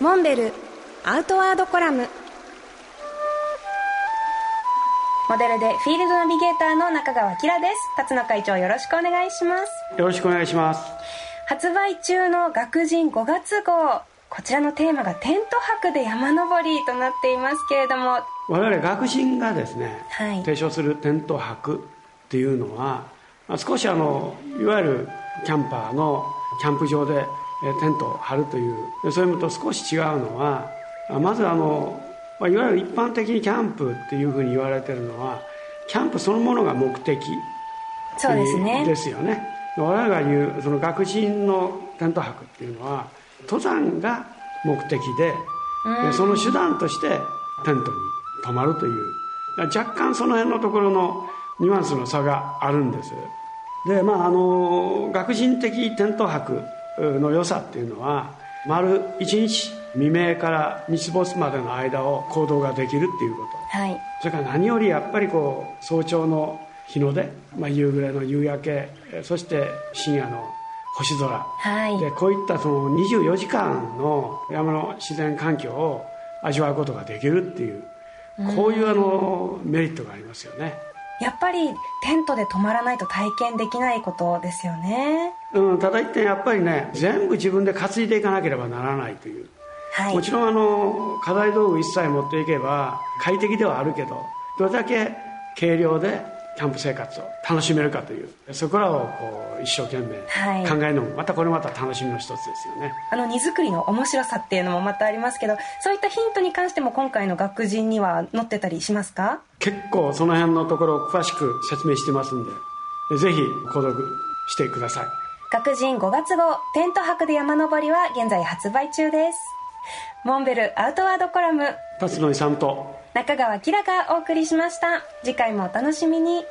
モンベルアウトワードコラム。モデルでフィールドナビゲーターの中川きらです。辰野会長よろしくお願いします。よろしくお願いします。発売中の学人5月号。こちらのテーマがテント泊で山登りとなっていますけれども。我々学人がですね、はい。提唱するテント泊っていうのはまあ少しあのいわゆるキャンパーのキャンプ場でえーテントを張るという。でそういうのと少し違うのはあまずあの、まあ、いわゆる一般的にキャンプっていうふうに言われてるのはキャンプそのものが目的そうですね。ですよね。我々が言うその学人のテント泊っていうのは登山が目的ででその手段としてテントに泊まるという。若干その辺のところのニュアンスの差があるんです。でまああの学人的テント泊の良さっていうのは丸一日未明から日没までの間を行動ができるっていうこと。はい。それから何よりやっぱりこう早朝の日の出、まあ、夕暮れの夕焼けえそして深夜の星空。はい。でこういったその24時間の山の自然環境を味わうことができるっていうこういうあのメリットがありますよね、やっぱりテントで泊まらないと体験できないことですよねうん、ただ一点やっぱりね全部自分で担いでいかなければならないという。はい。もちろんあの課題道具一切持っていけば快適ではあるけどどれだけ軽量でキャンプ生活を楽しめるかというそこらをこう一生懸命はい。考えるのもまたこれまた楽しみの一つですよね、あの荷造りの面白さっていうのもまたありますけどそういったヒントに関しても今回の学人には載ってたりしますか？結構その辺のところを詳しく説明してますんでぜひ購読してください学人5月号テント泊で山登りは現在発売中です。モンベルアウトワードコラム。辰野勇と中川きらがお送りしました。次回もお楽しみに